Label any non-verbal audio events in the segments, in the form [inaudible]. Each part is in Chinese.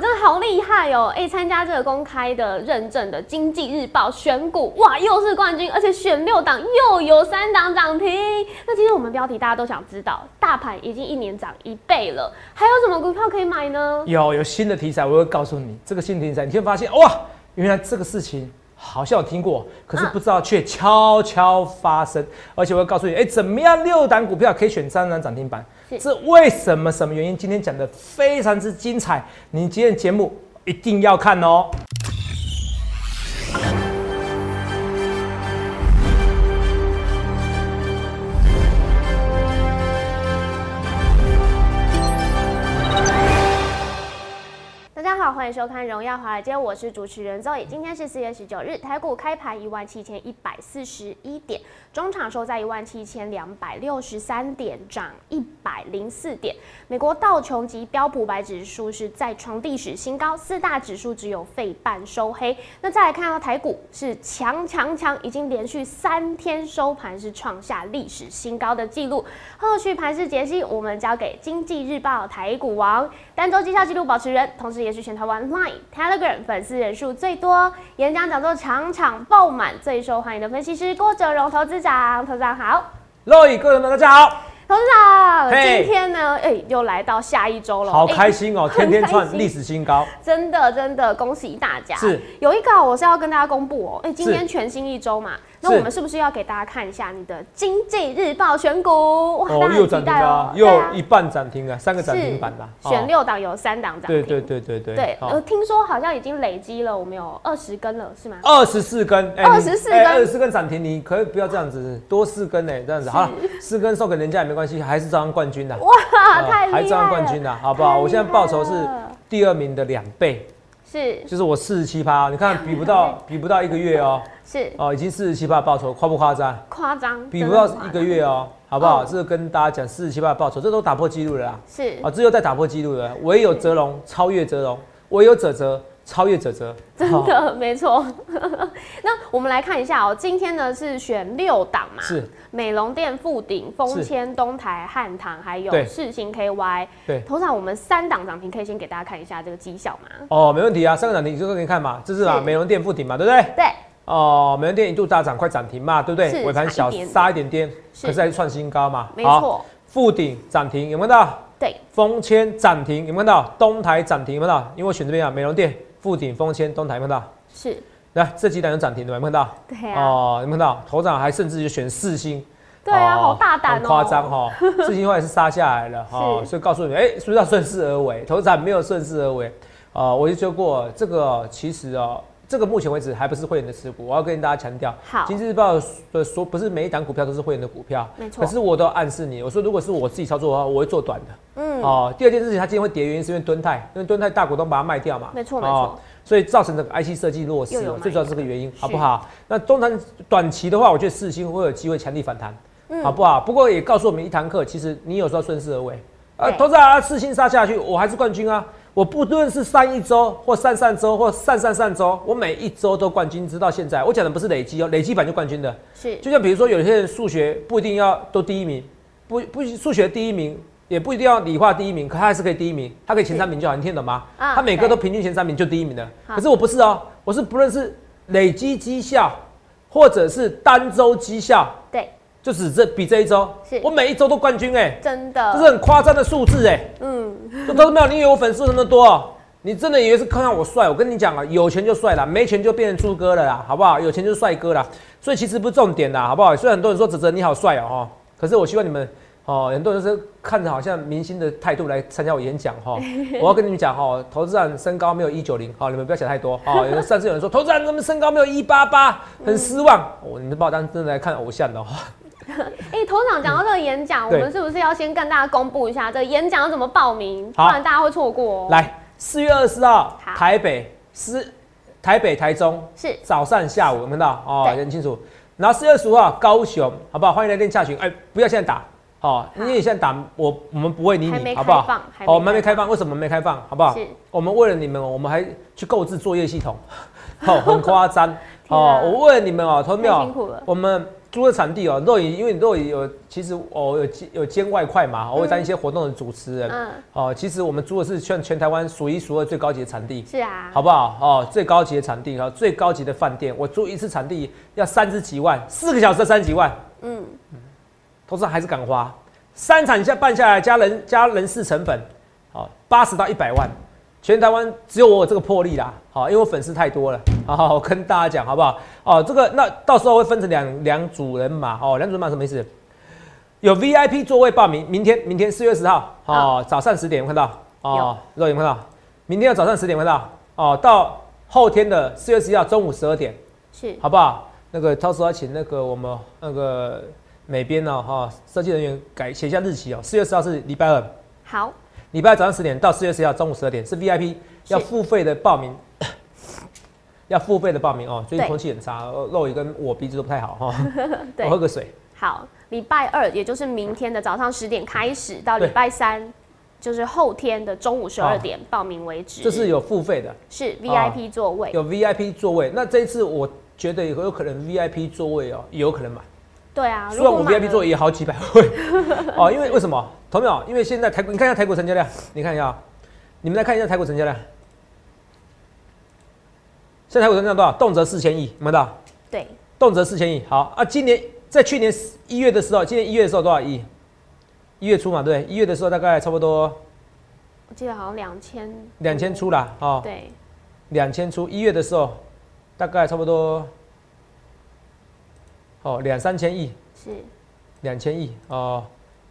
真的好厉害哦！哎，参加这个公开的认证的经济日报选股，哇，又是冠军，而且选六档又有三档涨停。那今天我们标题大家都想知道，大盘已经一年涨一倍了，还有什么股票可以买呢？有有新的题材，我会告诉你。这个新题材，你会发现哇，原来这个事情。好像有听过，可是不知道却悄悄发生，而且我会告诉你，哎，怎么样六档股票可以选三档涨停板？这为什么？什么原因？今天讲的非常之精彩，你今天节目一定要看哦。欢迎收看《荣耀华尔街》，我是主持人 Zoe。今天是四月十九日，台股开盘一万七千一百四十一点，中场收在一万七千两百六十三点，涨一百零四点。美国道琼及标普白指数是再创历史新高，四大指数只有费半收黑。那再来看到台股是强强强，已经连续三天收盘是创下历史新高的记录。后续盘势解析，我们交给经济日报台股王。单周绩效记录保持人，同时也是全台湾 Line、Telegram 粉丝人数最多、演讲讲座场场爆满、最受欢迎的分析师郭哲荣投资长。投资长好，各位各位们大家好。董事长，今天呢，哎，又来到下一周了，好开心哦，天天创历史新高，真的真的恭喜大家。是，有一个我是要跟大家公布哦，哎，今天全新一周嘛。那我们是不是要给大家看一下你的《经济日报》选股？哇，又涨停啊，又一半涨停啊，三个涨停板啦，选六档有三档涨停。对对对对对。对，呃，听说好像已经累积了，我们有二十根了，是吗？二十四根，二十四根，二十四根涨停，你可以不要这样子，多四根呢，这样子好了，四根送给人家也没关系，还是照样冠军的。哇，太厉害，还照样冠军的，好不好？我现在报酬是第二名的两倍。是，就是我四十七趴，你看比不到，比不到一个月哦。是哦，已经四十七趴报酬，夸不夸张？夸张，比不到一个月哦，好不好？这是跟大家讲四十七趴报酬，这都打破纪录了啦。是啊，这又在打破纪录了，唯有泽龙超越泽龙，唯有泽泽。超越者泽，真的没错。[laughs] 那我们来看一下哦，今天呢是选六档嘛，是美容店、富鼎、丰谦、东台、汉唐，还有世新 KY。对，头上我们三档涨停，可以先给大家看一下这个绩效嘛？哦，没问题啊，三个涨停你就给你看嘛，这是啊，美容店、富鼎嘛，对不对？对。哦，美容店一度大涨，快涨停嘛，对不对？尾盘小杀一点点，可是还是创新高嘛。没错。富鼎涨停，有没有看到？对。丰谦涨停，有没有看到？东台涨停，有没有看到？因为我选这边啊，美容店。富鼎、丰谦、东台，看到？是，来这几档有涨停的，有看到？对啊。哦，有看到？头涨还甚至就选四星。对啊，好大胆哦。夸张哈，[laughs] 四星后来是杀下来了哈，所以告诉你，哎，是不是要顺势而为？头涨没有顺势而为啊，我就说过，这个其实啊，这个目前为止还不是会员的持股，我要跟大家强调。好。经济日报的说，不是每一档股票都是会员的股票，没错。可是我都暗示你，我说如果是我自己操作的话，我会做短的。嗯。哦，第二件事情，它今天会跌，原因是因为敦泰，因为敦泰大股东把它卖掉嘛。没错，没错。所以造成这个 IC 设计弱势，最主要这个原因，好不好？那中长短期的话，我觉得四星会有机会强力反弹，好不好？不过也告诉我们一堂课，其实你有时候顺势而为，啊，投资啊，四星杀下去，我还是冠军啊！我不论是上一周或上上周或上上上周，我每一周都冠军，直到现在。我讲的不是累积哦，累积版就冠军的，是。就像比如说，有些人数学不一定要都第一名，不不数学第一名。也不一定要理化第一名，可他还是可以第一名，他可以前三名就好，你听懂吗？啊他每个都平均前三名就第一名的。可是我不是哦，我是不论是累积绩效，或者是单周绩效，对，就只这比这一周，我每一周都冠军哎，真的，这是很夸张的数字哎，嗯，都没有，你以为我粉丝那么多？你真的以为是看看我帅？我跟你讲啊，有钱就帅了，没钱就变成猪哥了啦，好不好？有钱就是帅哥了，所以其实不是重点啦，好不好？虽然很多人说泽泽你好帅哦，可是我希望你们。哦，很多人是看着好像明星的态度来参加我演讲哈。[laughs] 我要跟你们讲哈，投资人身高没有一九零，好，你们不要想太多。哦，有甚至有人说投资人怎么身高没有一八八，很失望。哦，你们把我当真的来看偶像的哈。[laughs] 哎，头场讲到这个演讲，我们是不是要先跟大家公布一下这个演讲要怎么报名？不然大家会错过。来，四月二十四号，台北是台北台中是早上下午，有看到哦，很清楚。然后四月二十五号高雄，好不好？欢迎来电洽询。哎，不要现在打。好，因为现在打我，我们不会理你，好不好？哦，我们没开放，为什么没开放？好不好？是，我们为了你们，我们还去购置作业系统，好，[laughs] 很夸张。哦，我为了你们哦，投票，辛苦了。我们租的场地哦，肉影，因为你肉影有其实哦有有兼外快嘛，我会当一些活动的主持人，嗯，哦，其实我们租的是全全台湾数一数二最高级的场地，是啊，好不好？哦，最高级的场地和最高级的饭店，我租一次场地要三十几万，四个小时三十几万，嗯，投资还是敢花，三场下办下来加人加人事成本，好，八十到一百万。全台湾只有我有这个魄力啦，好，因为我粉丝太多了，好好跟大家讲好不好？哦，这个那到时候会分成两两组人马，哦，两组人马什么意思？有 VIP 座位报名，明天明天四月十号，哦，早上十点看到，哦，肉眼看到，明天要早上十点看到，哦，到后天的四月十一号中午十二点，是，好不好？那个到时候要请那个我们那个美编呢，哈，设计人员改写一下日期哦，四月十号是礼拜二，好。礼拜早上十点到四月十号中午十二点是 VIP 要付费的报名，[laughs] 要付费的报名哦。最近空气很差，肉也跟我鼻子都不太好 [laughs] 哈。我喝个水。好，礼拜二也就是明天的早上十点开始，到礼拜三就是后天的中午十二点报名为止。这是有付费的，是 VIP 座位，有 VIP 座位。那这一次我觉得有有可能 VIP 座位哦，有可能买。对啊，虽然我 VIP 座也好几百 [laughs] 位哦，因为为什么？同没有？因为现在台股，你看一下台股成交量，你看一下，你们来看一下台股成交量。现在台股成交量多少？动辄四千亿，有没到？对，动辄四千亿。好啊，今年在去年一月的时候，今年一月的时候多少亿？一月初嘛，对，一月的时候大概差不多，我记得好像两千，两千出了哦。对，两千出，一月的时候大概差不多。哦，两三千亿是两千亿哦，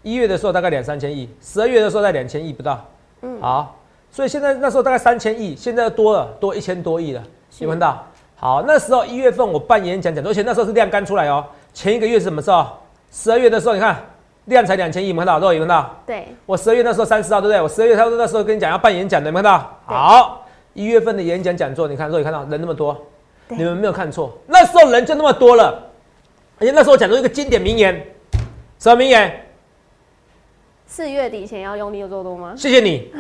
一月的时候大概两三千亿，十二月的时候在两千亿不到，嗯，好，所以现在那时候大概三千亿，现在多了多一千多亿了，有看到？好，那时候一月份我办演讲讲座，而且那时候是量刚出来哦，前一个月是什么时候？十二月的时候，你看量才两千亿，有看到？都有看到？对，我十二月那时候三十号，对不对？我十二月他说那时候跟你讲要办演讲的，有看到？好，一月份的演讲讲座，你看，都有看到人那么多，你们没有看错，那时候人就那么多了。而且那时候我讲出一个经典名言，什么名言？四月底前要用力做多吗？谢谢你。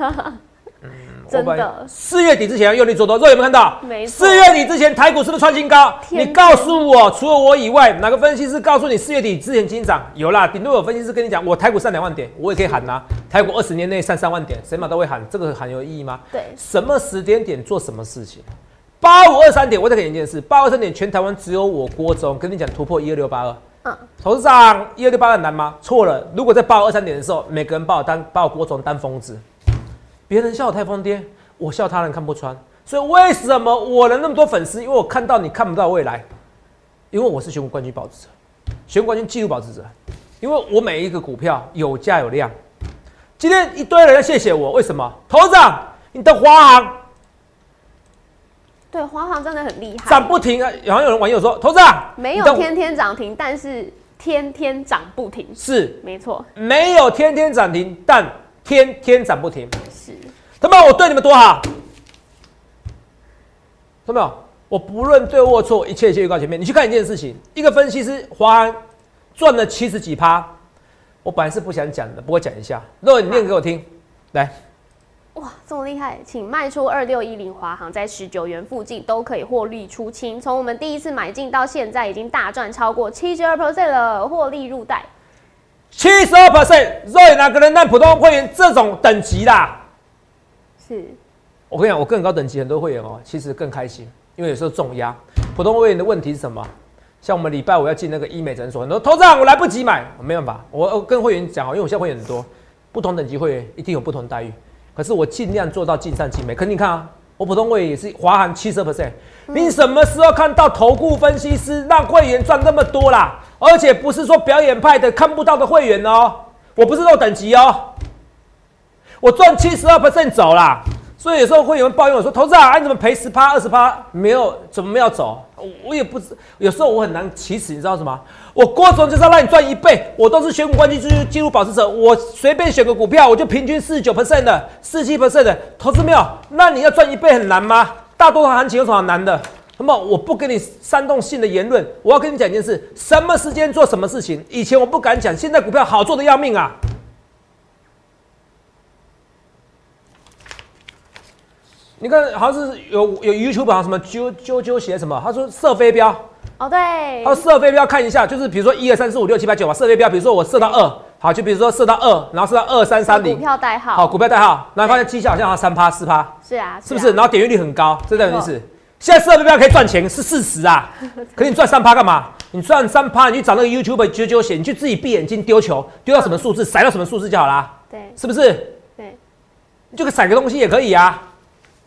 [laughs] 真的。四月底之前要用力做多，各位有没有看到？没错。四月底之前台股是不是创新高？你告诉我，除了我以外，哪个分析师告诉你四月底之前进涨？有啦，顶多有分析师跟你讲，我台股上两万点，我也可以喊呐。台股二十年内上三万点，谁马都会喊，这个喊有意义吗？对。什么时间点做什么事情？八五二三点，我再给你一件事。八五二三点，全台湾只有我郭总跟你讲突破一二六八二。嗯，董事长一二六八二难吗？错了。如果在八五二三点的时候，每个人把我当把我郭总当疯子，别人笑我太疯癫，我笑他人看不穿。所以为什么我能那么多粉丝？因为我看到你看不到未来，因为我是选股冠军保持者，选股冠军纪录保持者。因为我每一个股票有价有量。今天一堆人要谢谢我，为什么？头资你的华航。对，华航真的很厉害，涨不停啊！好像有人网友说，投资啊，没有天天涨停，但是天天涨不停，是没错，没有天天涨停，但天天涨不停，是。他们我对你们多好，看到没有？我不论对或错，一切一切预告前面。你去看一件事情，一个分析师华航赚了七十几趴，我本来是不想讲的，不过讲一下，如果你念给我听，来。哇，这么厉害，请卖出二六一零华航，在十九元附近都可以获利出清。从我们第一次买进到现在，已经大赚超过七十二 percent 了，获利入袋。七十二 percent，瑞哪个人让普通会员这种等级啦？是，我跟你讲，我更高等级很多会员哦，其实更开心，因为有时候重压。普通会员的问题是什么？像我们礼拜五要进那个医美诊所，很多投资我来不及买，我没办法，我跟会员讲哦，因为我现在会员很多，不同等级会员一定有不同待遇。可是我尽量做到尽善尽美。可是你看啊，我普通会员也是华航七十 percent。你什么时候看到投顾分析师让会员赚那么多啦？而且不是说表演派的看不到的会员哦，我不是这种等级哦，我赚七十二 percent 走啦。所以有时候会有人抱怨我说：“投资啊，你怎么赔十趴二十趴？没有怎么没有走？”我也不知，有时候我很难启齿，你知道什么？我郭总就是要让你赚一倍，我都是选股冠军记录保持者，我随便选个股票，我就平均四十九 percent 的，四七 percent 的，投资没有？那你要赚一倍很难吗？大多数行情有什么难的？那么我不跟你煽动性的言论，我要跟你讲一件事：什么时间做什么事情？以前我不敢讲，现在股票好做的要命啊！你看，好像是有有 YouTube 好像什么啾啾啾写什么？他说射飞镖。哦，对。哦，设飞镖看一下，就是比如说一二三四五六七八九嘛，设飞镖，比如说我设到二，好，就比如说设到二，然后设到二三三零。股票代号。好，股票代号，然后发现绩效好像三趴四趴。是啊。是不是？然后点击率很高，这代表意思。现在设飞镖可以赚钱是事实啊，[laughs] 可是你赚三趴干嘛？你赚三趴，你去找那个 YouTube 九九写，你去自己闭眼睛丢球，丢到什么数字，甩到什么数字就好啦。对，是不是？对，你就可甩个东西也可以啊，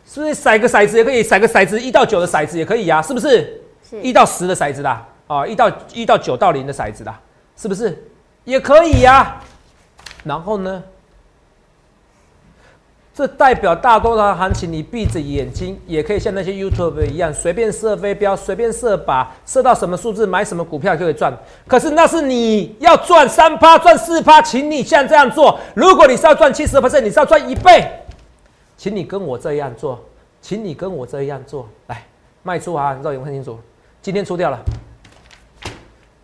是不是？甩个骰子也可以，甩个骰子一到九的骰子也可以啊，是不是？一到十的骰子啦，啊，一到一到九到零的骰子啦，是不是？也可以呀。然后呢？这代表大多的行情，你闭着眼睛也可以像那些 YouTube 一样，随便射飞镖，随便射靶，射到什么数字买什么股票就可以赚。可是那是你要赚三趴、赚四趴，请你像这样做。如果你是要赚七十八倍你是要赚一倍，请你跟我这样做，请你跟我这样做。来，卖出啊！你知道有没有看清楚？今天出掉了。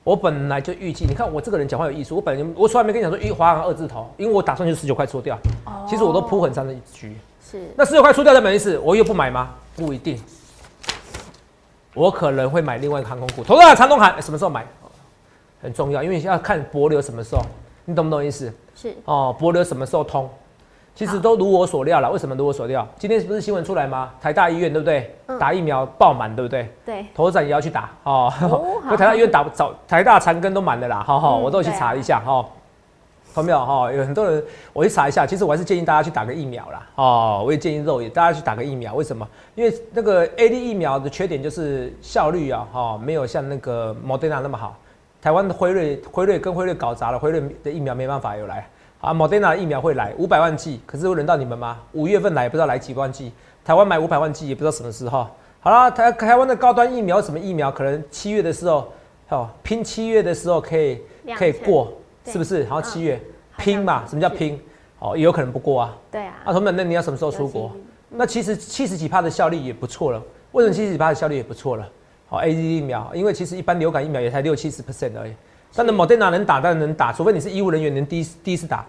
我本来就预计，你看我这个人讲话有艺术。我本来我从来没跟你讲说一华航二字头，因为我打算就十九块出掉。哦。其实我都铺很长的一局。是。那十九块出掉的本意思，我又不买吗？不一定。我可能会买另外一个航空股。投资者长东海什么时候买？很重要，因为要看博流什么时候，你懂不懂意思？是。哦，博流什么时候通？其实都如我所料了，为什么如我所料？今天不是新闻出来吗？台大医院对不对？打疫苗爆满，对不对？对。投资者也要去打哦。[laughs] 台大医院打早，台大长庚都满的啦。好好，我都去查一下哈。有没有哈？有很多人，我去查一下。其实我还是建议大家去打个疫苗啦。哦，我也建议肉眼大家去打个疫苗。为什么？因为那个 A D 疫苗的缺点就是效率啊，哈，没有像那个 Moderna 那么好。台湾的辉瑞，辉瑞跟辉瑞搞砸了，辉瑞的疫苗没办法有来。啊，莫德纳疫苗会来五百万剂，可是会轮到你们吗？五月份来也不知道来几万剂，台湾买五百万剂也不知道什么时候。好了，台台湾的高端疫苗什么疫苗？可能七月的时候，哦，拼七月的时候可以可以过，是不是？然后七月拼嘛？什么叫拼？哦，也有可能不过啊。对啊。啊，同学那你要什么时候出国？那其实七十几帕的效率也不错了。为什么七十几帕的效率也不错了？好，A Z 疫苗，因为其实一般流感疫苗也才六七十 percent 而已。但是莫德纳能打，当然能打，除非你是医务人员，能第一第一次打，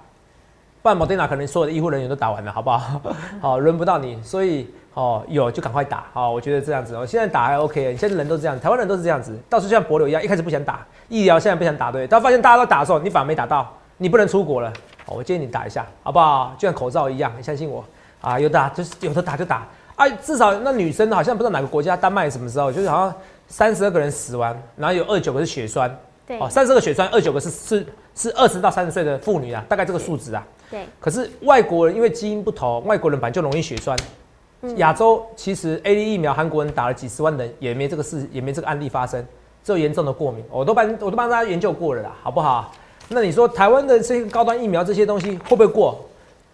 不然莫德纳可能所有的医护人员都打完了，好不好？[laughs] 好，轮不到你，所以哦，有就赶快打，好，我觉得这样子哦，现在打还 OK，现在人都这样，台湾人都是这样子，到处像博流一样，一开始不想打疫苗，现在不想打，对，到发现大家都打的时候，你反而没打到，你不能出国了，哦，我建议你打一下，好不好？就像口罩一样，你相信我啊，有打就是有的打就打，啊，至少那女生好像不知道哪个国家，丹麦什么时候，就是好像三十二个人死亡，然后有二九个是血栓。哦，三十个血栓，二九个是是是二十到三十岁的妇女啊，大概这个数值啊。对。可是外国人因为基因不同，外国人本来就容易血栓。亚洲其实 A D 疫苗，韩国人打了几十万人，也没这个事，也没这个案例发生，只有严重的过敏。我都帮我都帮大家研究过了啦，好不好？那你说台湾的这些高端疫苗这些东西会不会过？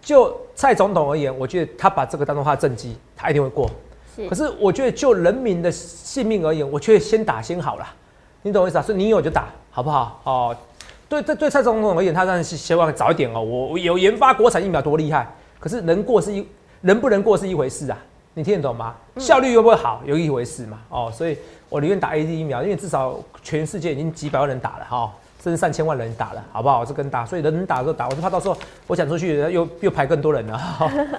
就蔡总统而言，我觉得他把这个当做他的政绩，他一定会过。是。可是我觉得就人民的性命而言，我却先打先好了。你懂我意思啊？所以你有就打，好不好？哦，对对对，蔡总统而言，他当然是希望早一点哦。我有研发国产疫苗多厉害，可是能过是一，能不能过是一回事啊？你听得懂吗？效率会不会好，有一回事嘛？哦，所以我宁愿打 A D 疫苗，因为至少全世界已经几百万人打了哈，甚至上千万人打了，好不好？这跟打，所以人打就打，我就怕到时候我讲出去又又排更多人了。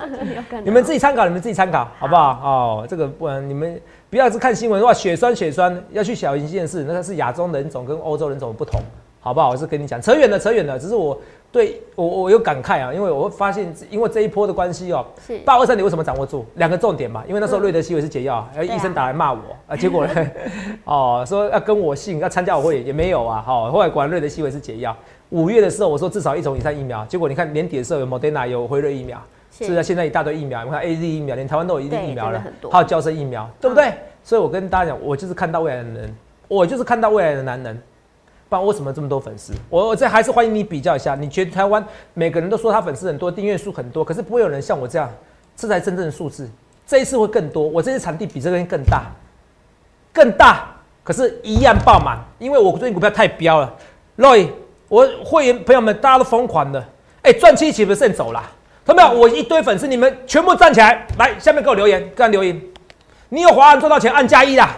[laughs] 你们自己参考，你们自己参考，好不好？哦，这个不然你们。不要是看新闻的话，血栓血栓要去小心这件事，那个是亚洲人种跟欧洲人种不同，好不好？我是跟你讲，扯远了，扯远了。只是我对我我有感慨啊，因为我会发现，因为这一波的关系哦，是八二三你为什么掌握住两个重点嘛？因为那时候瑞德西韦是解药，然后医生打来骂我啊，结果呢，[laughs] 哦说要跟我姓要参加我会也没有啊，好，后来果然瑞德西韦是解药。五月的时候我说至少一种以上疫苗，结果你看年底的时候有 Moderna 有辉瑞疫苗。是啊，现在一大堆疫苗，你看 A Z 疫苗，连台湾都有一定疫苗了，还有胶生疫苗，对不对？所以我跟大家讲，我就是看到未来的人，我就是看到未来的男人。不然为什么这么多粉丝？我我这还是欢迎你比较一下，你觉得台湾每个人都说他粉丝很多，订阅数很多，可是不会有人像我这样，这才真正的数字。这一次会更多，我这次场地比这边更大，更大，可是一样爆满，因为我最近股票太飙了。Roy，我会员朋友们大家都疯狂的，哎，赚七七不剩走了。有没有？我一堆粉丝，你们全部站起来，来下面给我留言，给我留言。你有华安赚到钱，按加一啦，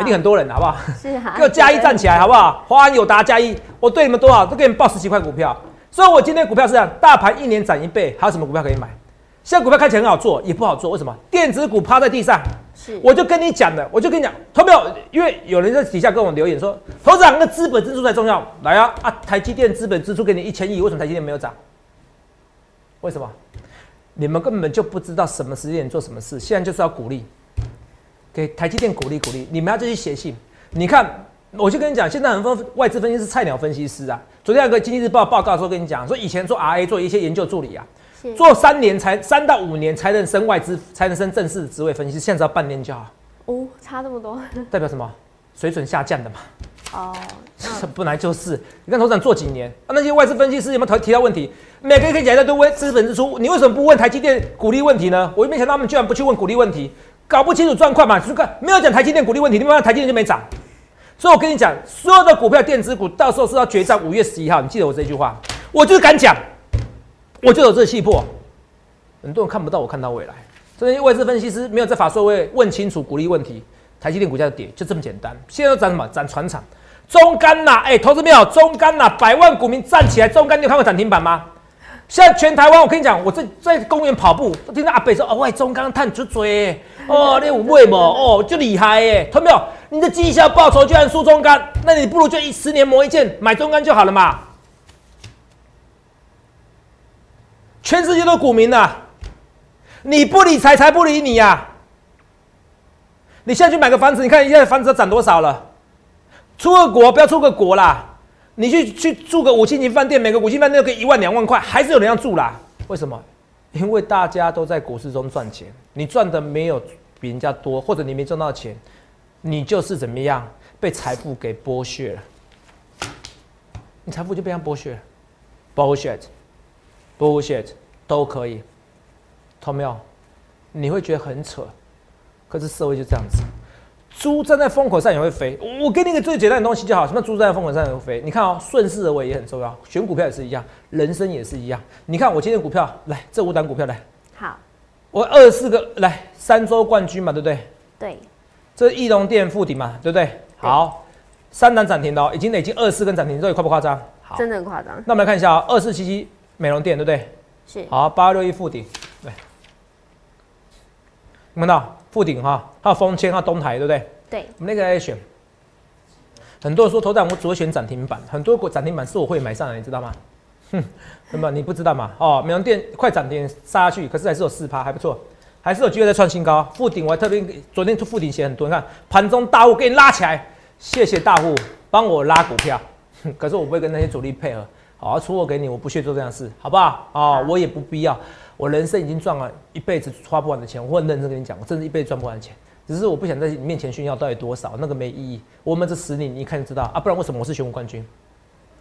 一定很多人，好不好？是啊。[laughs] 给我加一站起来，好不好？华安有达加一，我对你们多少都给你们报十几块股票。所以我今天股票是这样，大盘一年涨一倍，还有什么股票可以买？现在股票看起来很好做，也不好做，为什么？电子股趴在地上，是，我就跟你讲的，我就跟你讲，投票，因为有人在底下跟我留言说，投资长那资本支出才重要。来啊啊，台积电资本支出给你一千亿，为什么台积电没有涨？为什么？你们根本就不知道什么时间做什么事，现在就是要鼓励，给台积电鼓励鼓励，你们要继续写信。你看，我就跟你讲，现在很多外资分析师菜鸟分析师啊。昨天有个经济日报报告说跟你讲，说以前做 RA 做一些研究助理啊，做三年才三到五年才能升外资，才能升正式的职位分析师，现在只要半年就好。哦，差这么多，[laughs] 代表什么？水准下降的嘛。哦，本来就是。你看头长做几年，那些外资分析师有没有提提到问题？每个人可以讲一大堆问资本支出，你为什么不问台积电鼓励问题呢？我没想到他们居然不去问鼓励问题，搞不清楚状况嘛？就看没有讲台积电鼓励问题，你们看台积电就没涨。所以我跟你讲，所有的股票电子股到时候是要决战五月十一号，你记得我这句话，我就是敢讲，我就有这气魄。很多人看不到我看到未来，所以外资分析师没有在法说会问清楚鼓励问题，台积电股价的跌，就这么简单。现在涨什么？涨船厂。中钢呐，哎，投资没有？中钢呐，百万股民站起来！中钢，你有看过涨停板吗？现在全台湾，我跟你讲，我在在公园跑步，听到阿北说：“哦，喂，中钢探出嘴，哦，你有会不？哦，就厉害耶！投没有？你的绩效报酬居然输中钢，那你不如就一十年磨一剑，买中钢就好了嘛！全世界都股民呐，你不理财，才不理你呀！你现在去买个房子，你看现在房子涨多少了？出个国不要出个国啦，你去去住个五星级饭店，每个五星饭店都给一万两万块，还是有人要住啦？为什么？因为大家都在股市中赚钱，你赚的没有比人家多，或者你没赚到钱，你就是怎么样被财富给剥削了，你财富就被人剥削，bullshit，bullshit 都可以，懂没有？你会觉得很扯，可是社会就这样子。猪站在风口上也会飞。我给你一个最简单的东西就好，什么猪站在风口上也会飞？你看哦，顺势而为也很重要，选股票也是一样，人生也是一样。你看我今天股票来，这五档股票来，好，我二十四个来，三周冠军嘛，对不对？对。这是易龙店附顶嘛，对不对？好，三档涨停的哦，已经累计二四根涨停，这里夸不夸张？好，真的很夸张。那我们来看一下啊，二四七七美容店，对不对？是。好，八六一附顶，对。看到？富鼎哈，还有丰千，还有东台，对不对？对。我们那个来选，很多人说头涨，我只会选涨停板，很多股涨停板是我会买上来，你知道吗？哼，那么你不知道吗？哦，美容店快涨停杀下去，可是还是有四趴，还不错，还是有机会再创新高。富鼎我还特别昨天富鼎写很多，你看盘中大户给你拉起来，谢谢大户帮我拉股票，[laughs] 可是我不会跟那些主力配合，好出货给你，我不屑做这样事，好不好？哦，我也不必要。我人生已经赚了一辈子花不完的钱，我很认真跟你讲，我真的一辈子赚不完的钱，只是我不想在你面前炫耀到底多少，那个没意义。我们这十年你一看就知道啊，不然为什么我是全国冠军？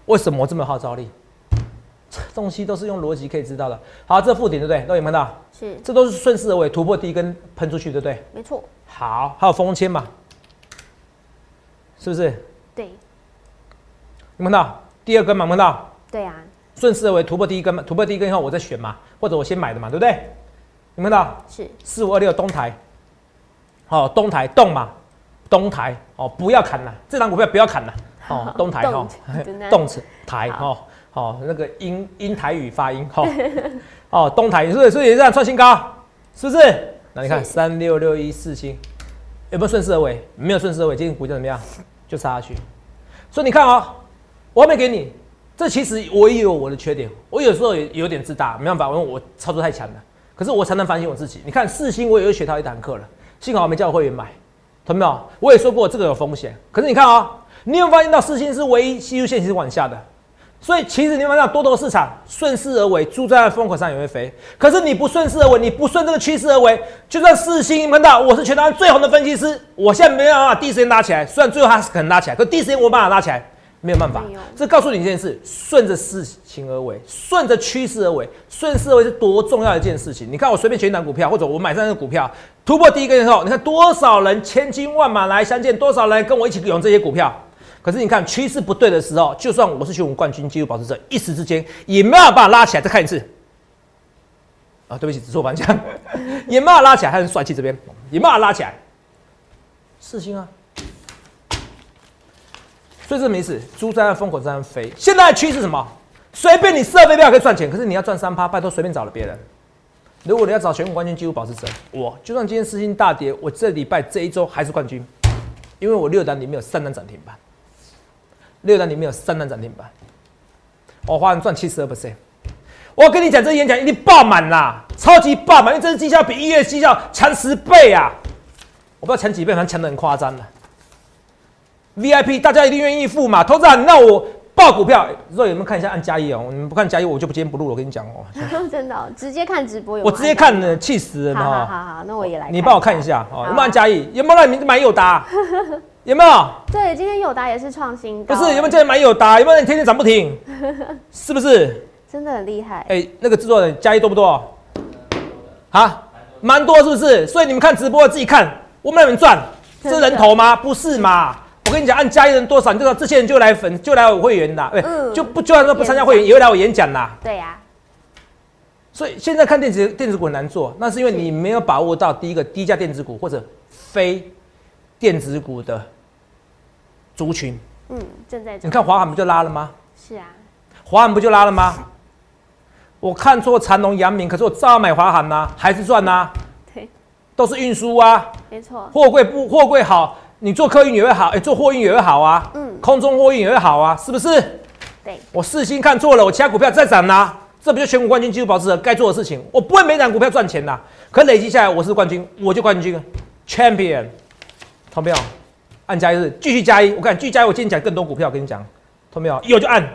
为什么我这么有号召力？这东西都是用逻辑可以知道的。好，这附顶对不对？都有看到？是，这都是顺势而为，突破第一根喷出去，对不对？没错。好，还有封签嘛？是不是？对。有看到第二根嘛？看到？对啊。顺势而为，突破第一根嘛，突破第一根以后我再选嘛，或者我先买的嘛，对不对？有看到？是四五二六东台，好，东台动嘛，东台哦，不要砍了，这张股票不要砍了，哦，东台哦，动词台哦，好，那个英英台语发音哈，哦，东台，所以所以这样创新高，是不是？那你看三六六一四星有没有顺势而为？没有顺势而为，今天股价怎么样？就杀下去。所以你看啊，我还没给你。这其实我也有我的缺点，我有时候也有点自大，没办法，因为我操作太强了。可是我才能反省我自己。你看四星，我也有学到一堂课了，幸好我没叫会员买，懂没有？我也说过这个有风险。可是你看啊，你有发现到四星是唯一吸入线是往下的，所以其实你发现多头市场顺势而为，猪在风口上也会飞。可是你不顺势而为，你不顺这个趋势而为，就算四星，碰到我是全台湾最红的分析师，我现在没办法第一时间拉起来，虽然最后它是可能拉起来，可第一时间我办法拉起来。没有办法，这告诉你一件事：顺着事情而为，顺着趋势而为，顺势而为是多重要的一件事情。你看，我随便选一档股票，或者我买上一个股票突破第一根之后，你看多少人千军万马来相见，多少人跟我一起用这些股票。可是你看趋势不对的时候，就算我是选股冠军、纪录保持者，一时之间也没有办法拉起来。再看一次，啊，对不起，指错方向，[laughs] 也没办法拉起来，还很帅气这边，也没办法拉起来，四星啊。所以这没事，猪在那风口上飞。现在的趋势什么？随便你设飞镖可以赚钱，可是你要赚三趴，拜托随便找了别人。如果你要找全国冠军纪录保持者，我就算今天四星大跌，我这礼拜这一周还是冠军，因为我六单里面有三单涨停板，六单里面有三单涨停板，我花人赚七十二 percent。我跟你讲，这演讲一定爆满啦，超级爆满，因为这次绩效比一月绩效强十倍啊！我不知道强几倍，反正强的很夸张了。VIP 大家一定愿意付嘛？投资人，那我报股票，若有没有看一下按加一哦？你们不看加一，我就不今天不录了。我跟你讲哦，[laughs] 真的，直接看直播有。我直接看呢，气死人了！好好好，那我也来。你帮我看一下哦，有没有按加一？有没有让你买友达？有没有？对，今天友达也是创新高。不是，有没有今天买友达？有没有人天天涨不停？[laughs] 是不是？真的很厉害。哎，那个制作人加一多不多？啊，蛮多，是不是？所以你们看直播自己看，我们能赚，是人头吗？不是嘛？我跟你讲，按加一人多少，你知道这些人就来粉，就来我会员的，哎，就不就算说不参加会员，也会来我演讲啦。对呀。所以现在看电子电子股很难做，那是因为你没有把握到第一个低价电子股或者非电子股的族群。嗯，正在。你看华航不就拉了吗？是啊。华航不就拉了吗？我看错长隆、阳明，可是我照样买华航呐，还是赚呐。[laughs] 对。都是运输啊。没错。货柜不货柜好。你做客运也会好，哎，做货运也会好啊，嗯，空中货运也会好啊，是不是？对，我四星看错了，我其他股票再涨啦，这不就全国冠军技术保持者该做的事情？我不会每档股票赚钱的，可累积下来我是冠军，我就冠军，champion，同没有？按加一，继续加一，我看继续加一，我今天讲更多股票，跟你讲，同没有？有就按，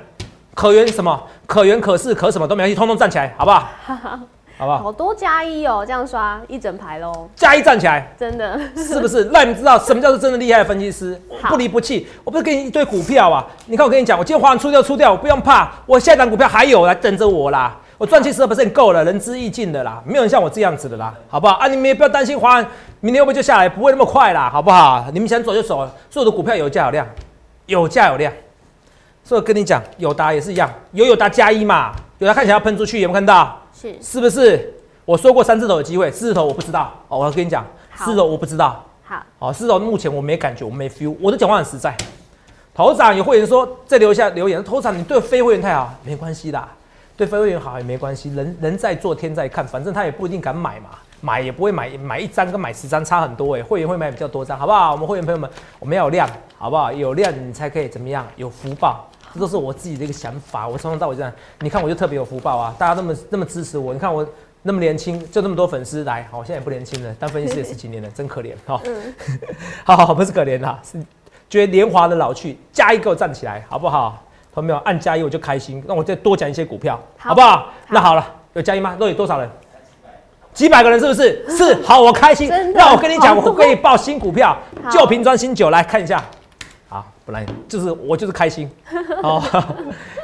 可原什么？可原可视可什么都没关系，通通站起来，好不好？[laughs] 好不好？好多加一哦，这样刷一整排喽。加一站起来，真的是不是？让你们知道 [laughs] 什么叫做真的厉害的分析师，不离不弃。我不是给你一堆股票啊？你看我跟你讲，我今天花完出掉出掉，我不用怕，我下一档股票还有来等着我啦。我赚七十二 percent 够了，仁至义尽的啦，没有人像我这样子的啦，好不好？啊，你们也不要担心华完明天会不会就下来，不会那么快啦，好不好？你们想走就走，所有的股票有价有量，有价有量。所以我跟你讲，友达也是一样，有友达加一嘛，友达看起来要喷出去，有没有看到？是，是不是？我说过三字头的机会，四字头我不知道哦。我要跟你讲，四字头我不知道。好，哦，四字头目前我没感觉，我没 feel。我的讲话很实在。头长有会员说再留下留言，头长你对非会员太好，没关系的，对非会员好也没关系。人人在做天在看，反正他也不一定敢买嘛，买也不会买，买一张跟买十张差很多哎。会员会买比较多张，好不好？我们会员朋友们，我们要有量，好不好？有量你才可以怎么样？有福报，这都是我自己的一个想法。我从头到尾这样，你看我就特别有福报啊！大家那么那么支持我，你看我。那么年轻，就那么多粉丝来，好，我现在也不年轻了，当分析师也十几年了，[laughs] 真可怜哈。好 [laughs] 好，不是可怜啦，是觉得年华的老去，加一个站起来，好不好？朋友们按加一我就开心，那我再多讲一些股票，好不好？那好了，有加一吗？都有多少人？几百个人是不是？[laughs] 是，好，我开心。那我跟你讲，我可以报新股票，旧瓶装新酒，来看一下。好，本来就是我就是开心。哦，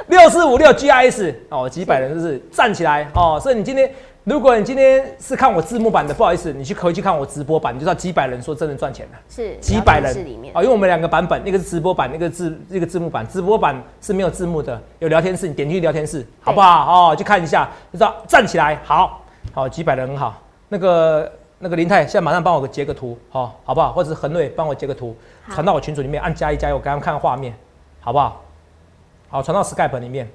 六四五六 GIS 哦，几百人就是站起来哦，所以你今天。如果你今天是看我字幕版的，不好意思，你去可以去看我直播版，你就知道几百人说真的赚钱了。是几百人啊，因为我们两个版本，一个是直播版，那个字一个字幕版。直播版是没有字幕的，有聊天室，你点进去聊天室，好不好？哦，去看一下，就知道站起来，好好几百人很好。那个那个林泰，现在马上帮我截个图，好，好不好？或者是恒瑞帮我截个图，传到我群组里面，按加一加一，我刚刚看画面，好不好？好，传到 Skype 里面。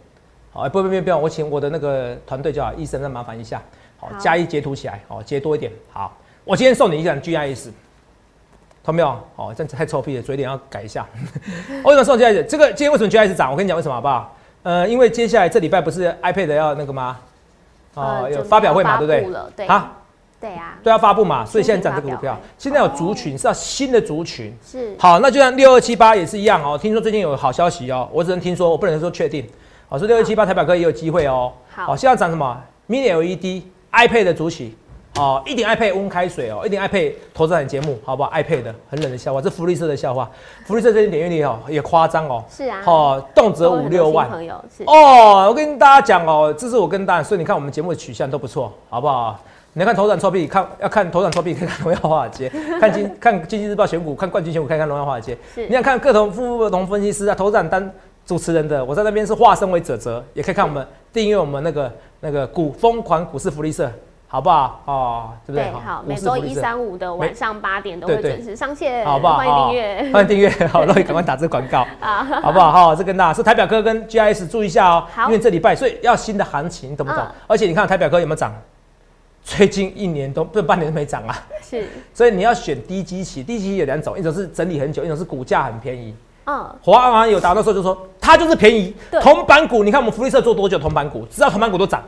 好，不不不不用，我请我的那个团队叫医生再麻烦一下。好，加一截图起来，好，截多一点。好，我今天送你一张 GIS，同没有？哦，这太臭屁了，嘴脸要改一下。[laughs] 为什么送 GIS？这个今天为什么 GIS 涨？我跟你讲为什么好不好？呃，因为接下来这礼拜不是 iPad 要那个吗？啊，有发表会嘛，对不对？对啊，对啊，都要发布嘛，所以现在涨这个股票。现在有族群是要新的族群，是。好，那就像六二七八也是一样哦。听说最近有好消息哦，我只能听说，我不能说确定。好，说六二七八台表哥也有机会哦。好，现在涨什么？Mini LED。iPad 的主起，哦，一点 iPad 温开水哦，一点 iPad 投资人节目，好不好？iPad 的很冷的笑话，这福利社的笑话，福利社最近点阅率哦也夸张哦，是啊，哦，动辄五六万，朋友哦，我跟大家讲哦，这是我跟大家，所以你看我们节目的取向都不错，好不好？你要看头涨错币，看要看头涨错币，可以看荣耀华尔街，[laughs] 看经看经济日报选股，看冠军选股，看看荣耀华尔街。你想看各种不同分析师啊，头涨单主持人的，我在那边是化身为泽泽，也可以看我们订阅我们那个那个股疯狂股市福利社。好不好？哦，对不对？好，每周一三五的晚上八点都会准时上线，好不好？欢迎订阅，欢迎订阅。[laughs] 好，那你赶快打这广告 [laughs] 啊，好不好？好，这跟大家说，台表哥跟 GIS 注意一下哦，因为这礼拜所以要新的行情，懂不懂？而且你看台表哥有没有涨？最近一年都不半年都没涨啊。是，所以你要选低基期，低基期有两种，一种是整理很久，一种是股价很便宜。嗯，华安有答那时候就说它就是便宜，对铜板股，你看我们福利社做多久？铜板股，只要铜板股都涨。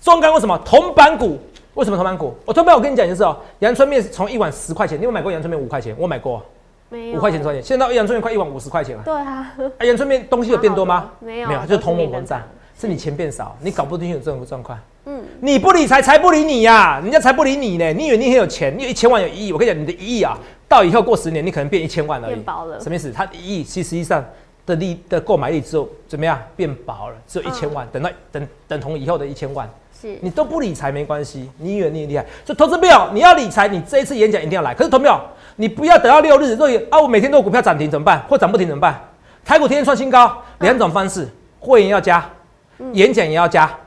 中钢为什么？铜板股为什么铜板股？我特别我跟你讲一件事哦，阳春面从一碗十块钱，你有买过阳春面五块钱？我买过没有五块钱十块钱，现在到阳春面快一碗五十块钱了。对啊，啊，阳春面东西有变多吗？[laughs] 没有没有，就是通货膨胀面，是你钱变少，你搞不清楚这种状况。嗯，你不理财，财不理你呀、人家才不理你呢。你以为你很有钱，你有一千万有一亿，我跟你讲，你的一亿啊，到以后过十年，你可能变一千万而已。变薄了什么意思？它一亿其实实际上的利的购买力只有怎么样变薄了，只有一千万，等到等等同以后的一千万。是，你都不理财没关系，你以为你很厉害。所以投资朋友，你要理财，你这一次演讲一定要来。可是投资朋友，你不要等到六日，若有啊，我每天都有股票涨停怎么办？或涨不停怎么办？台股天天创新高，两种方式，会员要加，演讲也要加，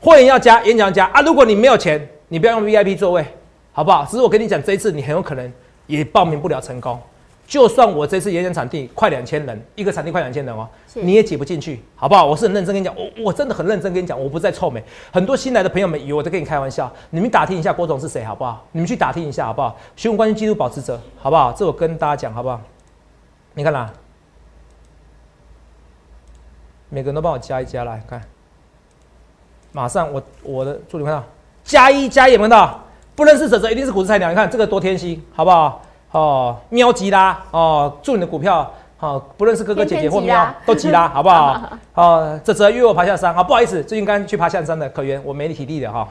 会员要加，演讲要加啊。如果你没有钱，你不要用 VIP 座位，好不好？只是我跟你讲，这一次你很有可能也报名不了成功。就算我这次演讲场地快两千人，一个场地快两千人哦，你也挤不进去，好不好？我是很认真跟你讲，我我真的很认真跟你讲，我不是在臭美。很多新来的朋友们以为我在跟你开玩笑，你们打听一下郭总是谁，好不好？你们去打听一下，好不好？询问关系记录保持者，好不好？这我跟大家讲，好不好？你看啦，每个人都帮我加一加来看，马上我我的助理看到加一加一有没有看到？不认识者则一定是股市菜鸟，你看这个多天心，好不好？哦，喵吉拉哦，祝你的股票好、不认识哥哥姐姐或喵都吉拉，[laughs] 好不好？哦，这则约我爬下山啊，不好意思，最近刚去爬下山的可怜，我没体力的哈，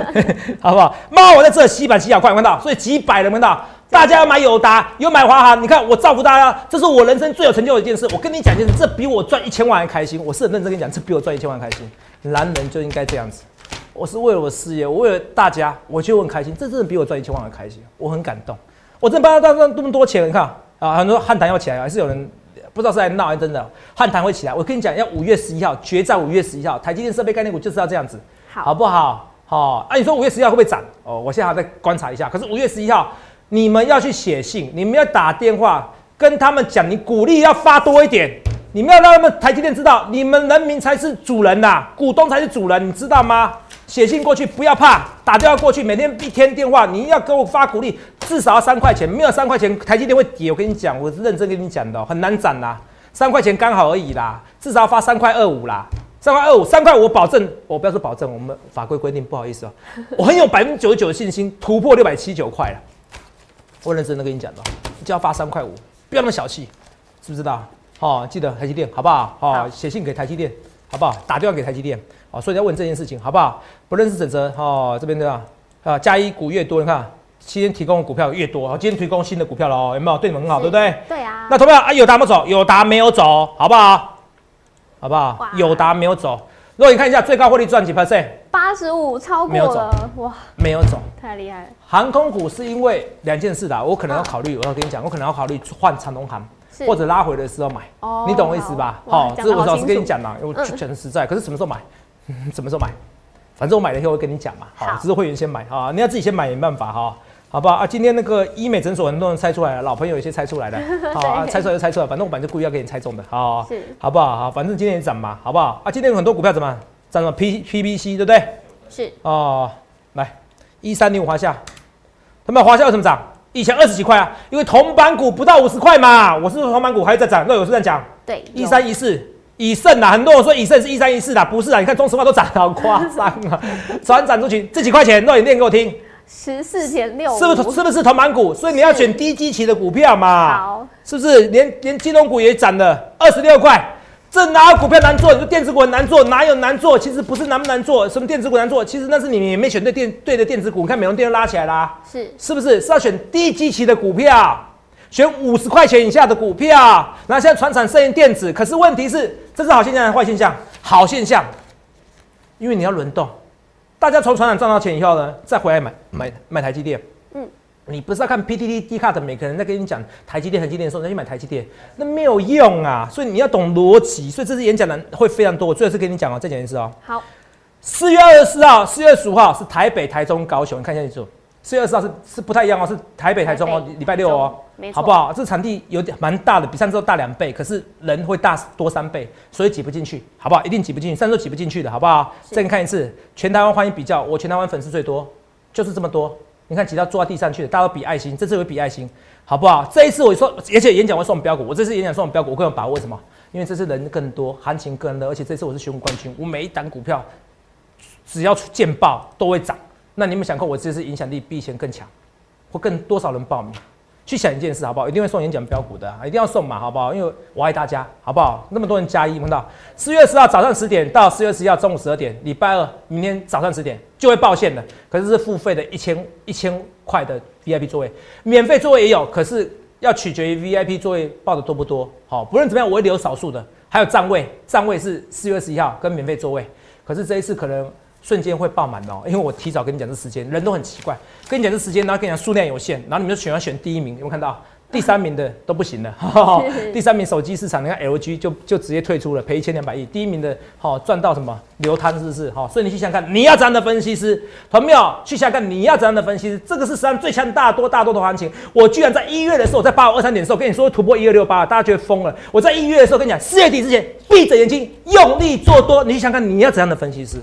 [laughs] 好不好？猫我在这吸板吸好快，看到？所以几百人看到？大家要买友达，有买华航，你看我造福大家，这是我人生最有成就的一件事。我跟你讲一件事，这比我赚一千万还开心。我是很认真跟你讲，这比我赚一千万开心。男人就应该这样子。我是为了我事业，我为了大家，我就很开心。这真的比我赚一千万还开心，我很感动。我真的帮他赚那么多钱，你看啊，很多汉坛要起来，还是有人不知道是在闹还是真的，汉坛会起来。我跟你讲，要五月十一号决战，五月十一号，台积电设备概念股就是要这样子，好好不好？好、啊，你说五月十一号会不会涨？哦，我现在还在观察一下。可是五月十一号，你们要去写信，你们要打电话跟他们讲，你鼓励要发多一点。你们要让他们台积电知道，你们人民才是主人呐、股东才是主人，你知道吗？写信过去，不要怕，打电话过去，每天一天电话，你要给我发鼓励，至少要三块钱，没有三块钱，台积电会跌。我跟你讲，我是认真跟你讲的、很难涨啦，三块钱刚好而已啦，至少要发三块二五啦，三块二五，三块我保证，我不要说保证，我们法规规定，不好意思哦、我很有百分之九十九的信心突破六百七九块了，我认真的跟你讲的，就要发三块五，不要那么小气，知不知道？哦，记得台积电好不好？好哦，写信给台积电好不好？打电话给台积电哦，所以要问这件事情好不好？不认识整则哦，这边对吧？啊，加一股越多，你看今天提供的股票越多，哦今天提供新的股票了哦，有没有？对你们很好，对不对？对啊，那投票啊，友达没有走，友达没有走，好不好？好不好哇？友达没有走。如果你看一下最高获利赚几 percent，八十五超过了，哇，没有走。太厉害了，航空股是因为两件事的，我可能要考虑，我要跟你讲，我可能要考虑换长龙航，是或者拉回的时候买，哦你懂我意思吧？好，这是我老实讲得好清楚跟你讲啦，我讲实在，可是什么时候买？[laughs] 什么时候买？反正我买了以后会跟你讲嘛，好，好只是会员先买啊，你要自己先买也没办法哈。好不好啊？今天那个医美诊所很多人猜出来了，老朋友有些猜出来了，[laughs] 好啊，猜出来就猜出来，反正我本来就故意要给你猜中的，好，是好不好？好，反正今天也涨嘛，好不好？啊，今天有很多股票怎么涨 P P B C 对不对？是哦，来一三零五华夏，他们华夏为什么涨？以前二十几块啊，因为铜板股不到五十块嘛。我是说铜板股还在涨，那有是这样讲，对，一三一四以盛啊，很多人说以盛是一三一四的，不是啊，你看中石化都涨得好夸张啊，[laughs] 转涨出去这几块钱，那你念给我听，十四点六，是不是是不是铜板股？所以你要选低基期的股票嘛，好？是不是？连连金融股也涨了二十六块。这哪有股票难做？你说电子股很难做，哪有难做？其实不是难不难做，什么电子股难做，其实那是你们也没选对电对的电子股。你看美容电都拉起来啦，是是不是？是要选低基期的股票，选五十块钱以下的股票。然后现在船产剩余电子，可是问题是，这是好现象还是坏现象？好现象，因为你要轮动，大家从船产赚到钱以后呢，再回来买买买台积电。嗯你不是要看 PTT、D 卡的每个人在跟你讲台积电、台积电的时候，你再去买台积电，那没有用啊。所以你要懂逻辑，所以这次演讲的会非常多。我最后一次跟你讲哦，再讲一次哦。好，四月二十四号、四月十五号是台北、台中、高雄，你看一下清楚。四月二十号是是不太一样哦，是台北、台中哦礼拜六哦好不好？这场地有点蛮大的，比上周大两倍，可是人会大多三倍，所以挤不进去，好不好？一定挤不进去，上周挤不进去的，好不好？再看一次，全台湾欢迎比较，我全台湾粉丝最多，就是这么多。你看，其他坐在地上去的，大家都比爱心，这次会比爱心，好不好？这一次我说，而且演讲会送标股，我这次演讲送标股，我更有把握，为什么？因为这次人更多，行情更热，而且这次我是选股冠军，我每一档股票只要见报都会涨。那你们想过，我这次影响力比以前更强，会更多少人报名？去想一件事，好不好？一定会送演讲标股的，一定要送嘛，好不好？因为我爱大家，好不好？那么多人加一，碰到四月十号早上十点到四月十一号中午十二点，礼拜二明天早上十点就会报线的。可是是付费的一千一千块的 VIP 座位，免费座位也有，可是要取决于 VIP 座位报的多不多。好，不论怎么样，我会留少数的。还有站位，站位是四月十一号跟免费座位，可是这一次可能。瞬间会爆满的哦，因为我提早跟你讲这时间，人都很奇怪，跟你讲这时间，然后跟你讲数量有限，然后你们就选要选第一名，有没有看到？第三名的都不行了，[laughs] 第三名手机市场，你看 LG 就就直接退出了，赔一千两百亿。第一名的好赚到什么流汤是不是？好，所以你去想看，你要怎样的分析师？同没有？去想看你要怎样的分析师？这个是史上最强大多大多的行情。我居然在一月的时候，在八五二三点的时候跟你说突破一二六八，大家觉得疯了。我在一月的时候跟你讲，四月底之前闭着眼睛用力做多，你去想看你要怎样的分析师？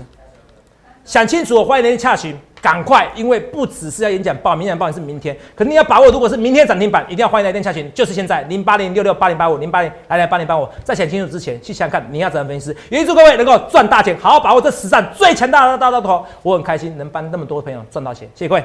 想清楚，欢迎您洽询，赶快，因为不只是要演讲报，明天报也是明天，肯定要把握。如果是明天涨停板，一定要欢迎来电洽询，就是现在零八零六六八零八五零八零来来八零八五，在想清楚之前，去想看你要怎样分析。也祝各位能够赚大钱，好好把握这史上最强大的大刀头。我很开心能帮那么多朋友赚到钱，谢谢各位。